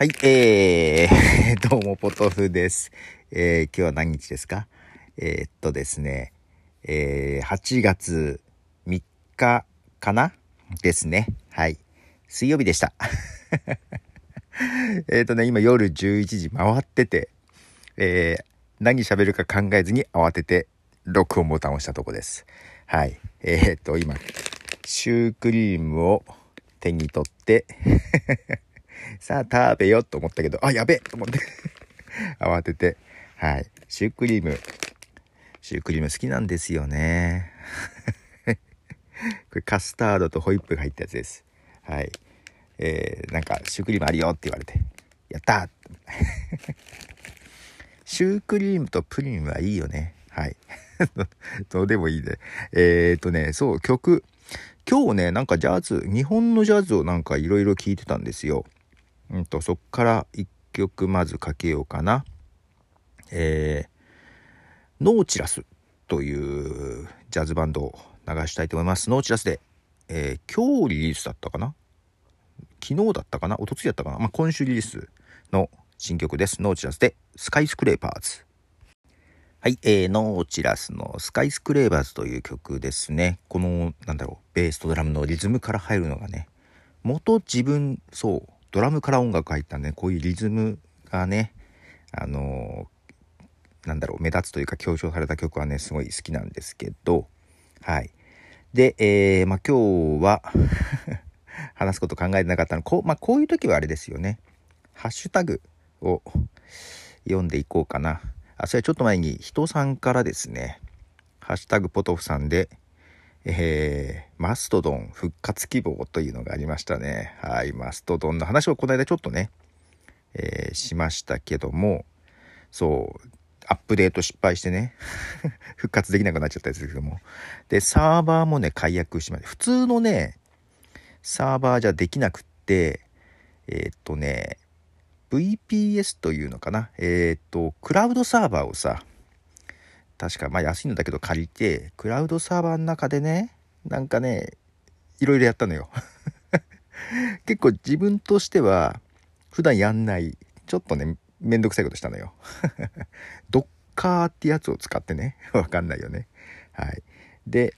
はい、えー、どうも、ポトフです。えー、今日は何日ですか？えー、っとですね、えー、8月3日かな？ですね。はい。水曜日でした。えっとね、今夜11時回ってて、えー、何喋るか考えずに慌てて録音ボタンを押したとこです。はい。えー、っと、今、シュークリームを手に取って、さあ食べようと思ったけど、あ、やべえと思って 慌てて、はい。シュークリーム、シュークリーム好きなんですよね。これカスタードとホイップが入ったやつです。はい。えー、なんか、シュークリームあるよって言われて、やったーシュークリームとプリンはいいよね。はい。どうでもいいで。えー、っとね、そう、曲。今日ね、なんかジャズ、日本のジャズをなんかいろいろ聴いてたんですよ。うんと、そっから一曲まずかけようかな。えー、ノーチラスというジャズバンドを流したいと思います。ノーチラスで、えー、今日リリースだったかな？昨日だったかな？一昨日だったかな？まあ、今週リリースの新曲です。ノーチラスで、スカイスクレーパーズ。はい、えー、ノーチラスのスカイスクレーバーズという曲ですね。この、なんだろう、ベースとドラムのリズムから入るのがね、元自分、そう、ドラムから音楽入ったんで、こういうリズムがね、あのー、なんだろう、目立つというか強調された曲はね、すごい好きなんですけど、はい。で、えー、まあ今日は 話すこと考えてなかったの、こう、まあこういう時はあれですよね。ハッシュタグを読んでいこうかな。あ、それはちょっと前に人さんからですね、ハッシュタグポトフさんで、えー、マストドン復活希望というのがありましたね。はい、マストドンの話をこの間ちょっとね、えー、しましたけども、そう、アップデート失敗してね、復活できなくなっちゃったやつですけども。で、サーバーもね、解約しました。普通のね、サーバーじゃできなくって、えー、っとね、VPS というのかな。えー、っと、クラウドサーバーをさ、確かまあ安いのだけど借りて、クラウドサーバーの中でね、なんかね、いろいろやったのよ。結構自分としては、普段やんない、ちょっとね、めんどくさいことしたのよ。ドッカーってやつを使ってね、わかんないよね。はい。で、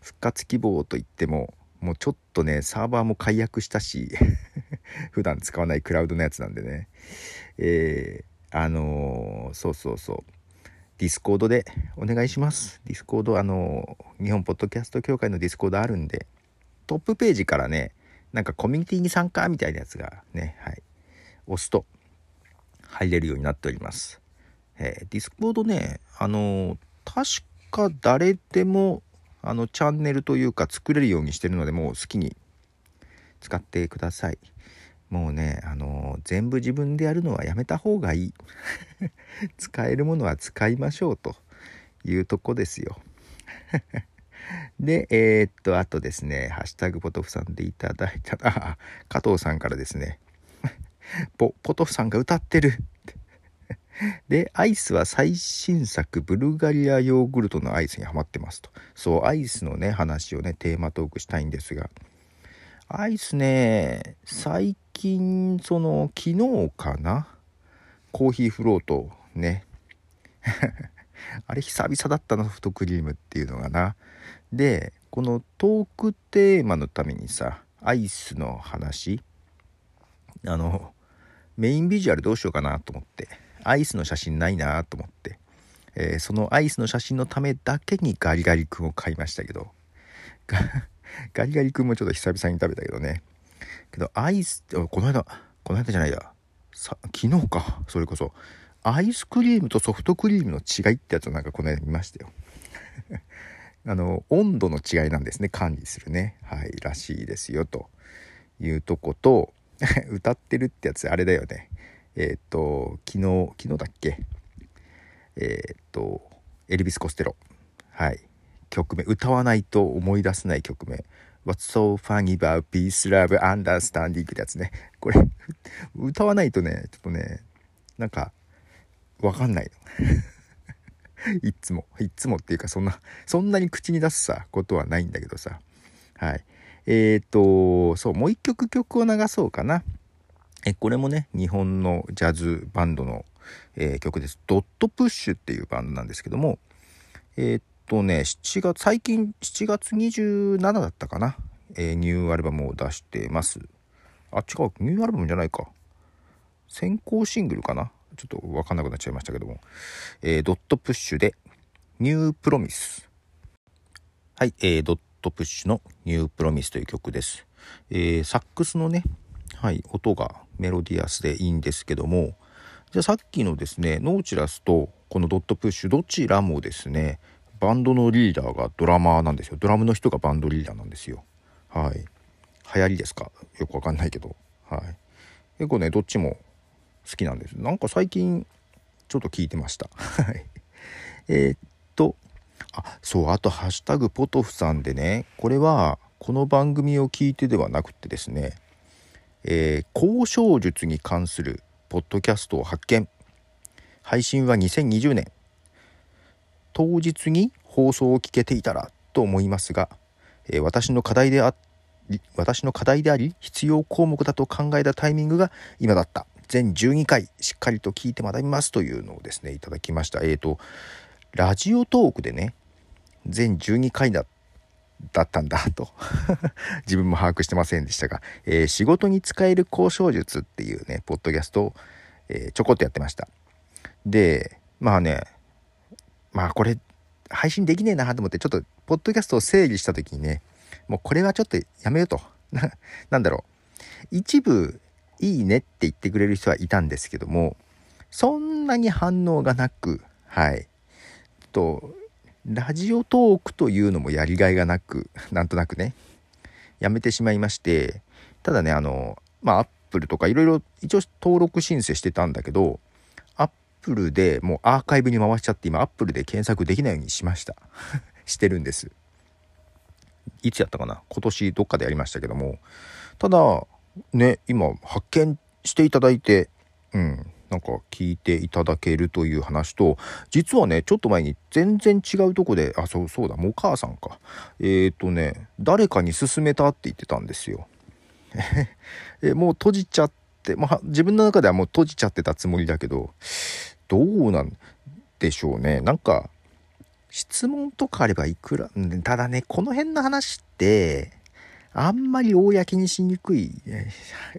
復活希望といっても、もうちょっとね、サーバーも解約したし、普段使わないクラウドのやつなんでね。えー、あのー、そうそうそう。ディスコードでお願いします。ディスコード、あの、日本ポッドキャスト協会のディスコードあるんで、トップページからね、なんかコミュニティに参加みたいなやつがね、はい、押すと入れるようになっております。えー、ディスコードね、あの、確か誰でもあのチャンネルというか作れるようにしてるのでもう好きに使ってください。もうね、あの全部自分でやるのはやめた方がいい。使えるものは使いましょうというとこですよ。で、えー、っと、あとですね、ハッシュタグポトフさんでいただいた、あ、加藤さんからですね、ポ、ポトフさんが歌ってる。で、アイスは最新作、ブルガリアヨーグルトのアイスにハマってますと。そう、アイスのね、話をね、テーマトークしたいんですが、アイスね、最近、その、昨日かな？コーヒーフロートね。あれ久々だったな、ソフトクリームっていうのがな。で、このトークテーマのためにさ、アイスの話、あの、メインビジュアルどうしようかなと思って。アイスの写真ないなと思って、えー、そのアイスの写真のためだけにガリガリ君を買いましたけど ガリガリ君もちょっと久々に食べたけどね。けどアイスこの間この間じゃないや。昨日か。それこそ。アイスクリームとソフトクリームの違いってやつをなんかこの間見ましたよ。あの温度の違いなんですね。管理するね。はい。らしいですよ。というとこと 歌ってるってやつあれだよね。えっ、と昨日昨日だっけ？えっ、とエルビス・コステロ。はい。曲名歌わないと思い出せない曲名。What's so funny about peace, love, understanding ってやつね。これ歌わないとねちょっとねなんかわかんない いつも。いつもっていうかそんなそんなに口に出すさことはないんだけどさ。はい。えっ、とそうもう一曲曲を流そうかな。えこれもね日本のジャズバンドの、えー、曲です。ドットプッシュっていうバンドなんですけども。えー、とね7月最近7月27だったかな、えー、ニューアルバムを出してます。あ違うニューアルバムじゃないか。先行シングルかな。ちょっと分かんなくなっちゃいましたけども、えー、ドットプッシュでNew Promiseはい、えー、ドットプッシュの New Promise という曲です、えー、サックスのねはい、音がメロディアスでいいんですけども。じゃあさっきのですねノーチラスとこのドットプッシュどちらもですねバンドのリーダーがドラマーなんですよ。ドラムの人がバンドリーダーなんですよ。はい。流行りですか？よくわかんないけど。はい。結構ねどっちも好きなんです。なんか最近ちょっと聞いてました。はい。え、っとあそうあと「ハッシュタグポトフさん」でねこれはこの番組を聞いてではなくてですねえー、交渉術に関するポッドキャストを発見。配信は2020年。当日に放送を聞けていたらと思いますが、え、私の課題であ私の課題であり必要項目だと考えたタイミングが今だった。全12回しっかりと聞いて学びますというのをですねいただきました。えっ、ー、とラジオトークでね全12回だだったんだと。自分も把握してませんでしたが、えー、仕事に使える交渉術っていうねポッドキャストを、えー、ちょこっとやってました。でまあねまあこれ配信できねえなと思ってちょっとポッドキャストを整理した時にねもうこれはちょっとやめようと。なんだろう。一部いいねって言ってくれる人はいたんですけどもそんなに反応がなくはい。とラジオトークというのもやりがいがなく、なんとなくね、やめてしまいまして、ただね、あの、まあ、アップルとかいろいろ一応登録申請してたんだけど、アップルでもうアーカイブに回しちゃって、今アップルで検索できないようにしました。してるんです。いつやったかな？今年どっかでやりましたけども、ただ、ね、今発見していただいて、うん、なんか聞いていただけるという話と実はねちょっと前に全然違うとこであそうそうだもう母さんかえっ、ー、とね誰かに勧めたって言ってたんですよ えもう閉じちゃっまあ自分の中ではもう閉じちゃってたつもりだけどどうなんでしょうね。なんか質問とかあればいくらただねこの辺の話ってあんまり公にしにくい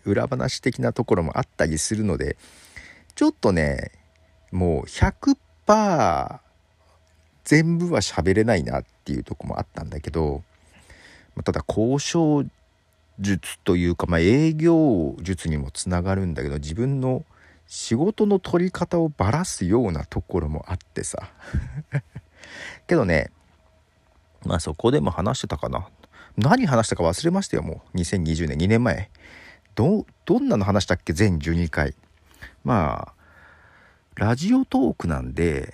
裏話的なところもあったりするのでちょっとねもう100%全部は喋れないなっていうとこもあったんだけどただ交渉術というか、まあ、営業術にもつながるんだけど自分の仕事の取り方をばらすようなところもあってさ。けどねまあそこでも話してたかな。何話したか忘れましたよもう。2020年2年前どどんなの話したっけ全12回まあラジオトークなんで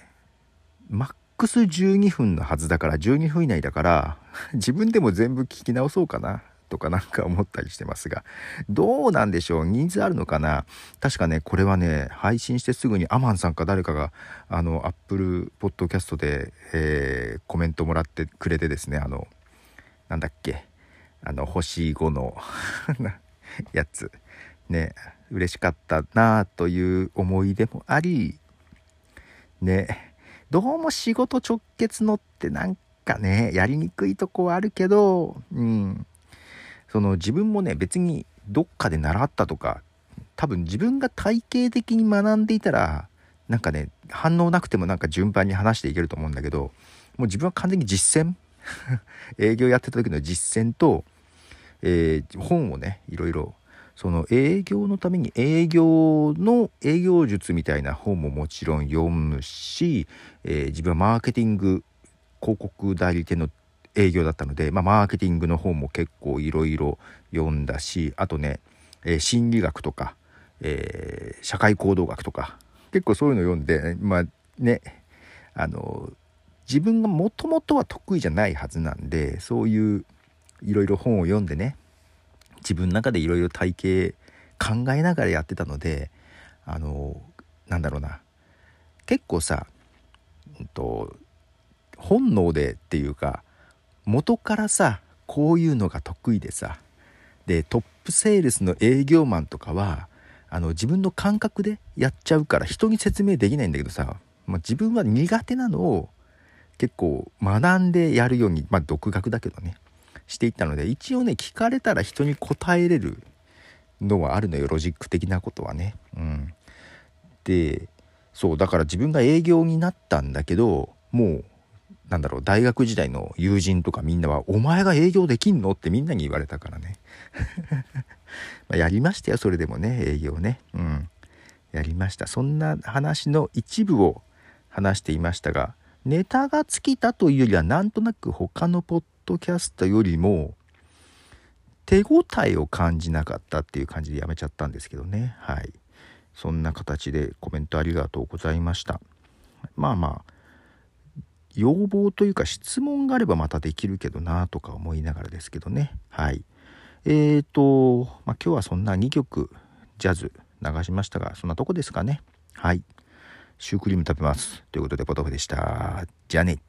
マックス12分のはずだから12分以内だから自分でも全部聞き直そうかな。とかなんか思ったりしてますがどうなんでしょう？ニーズあるのかな？確かねこれはね配信してすぐにアマンさんか誰かがあのアップルポッドキャストで、えー、コメントもらってくれてですねあのなんだっけ？あの星5の やつ。ね嬉しかったなあという思い出もありねどうも仕事直結のってなんかねやりにくいとこはあるけどうん。その自分もね別にどっかで習ったとか多分自分が体系的に学んでいたらなんかね反応なくてもなんか順番に話していけると思うんだけどもう自分は完全に実践 営業やってた時の実践と、えー、本をねいろいろその営業のために営業の営業術みたいな本ももちろん読むし、えー、自分はマーケティング広告代理店の営業だったので、まあ、マーケティングの本も結構いろいろ読んだしあとね、えー、心理学とか、えー、社会行動学とか結構そういうの読んでまあねあの自分がもともとは得意じゃないはずなんでそういういろいろ本を読んでね自分の中でいろいろ体系考えながらやってたのであのなんだろうな結構さ、うんと、本能でっていうか元からさこういうのが得意でさでトップセールスの営業マンとかはあの自分の感覚でやっちゃうから人に説明できないんだけどさ、まあ、自分は苦手なのを結構学んでやるようにまあ独学だけどねしていったので一応ね聞かれたら人に答えれるのはあるのよロジック的なことはね。うん、でそうだから自分が営業になったんだけどもうなんだろう大学時代の友人とかみんなは「お前が営業できんの?」ってみんなに言われたからね。まやりましたよそれでもね営業ね。うん。やりました。そんな話の一部を話していましたがネタが尽きたというよりはなんとなく他のポッドキャストよりも手応えを感じなかったっていう感じでやめちゃったんですけどね。はい。そんな形でコメントありがとうございました。まあまあ要望というか質問があればまたできるけどなとか思いながらですけどね。はい。えーと、まあ、今日はそんな2曲ジャズ流しましたがそんなとこですかね。はい。シュークリーム食べます。ということでポトフでした。じゃあね。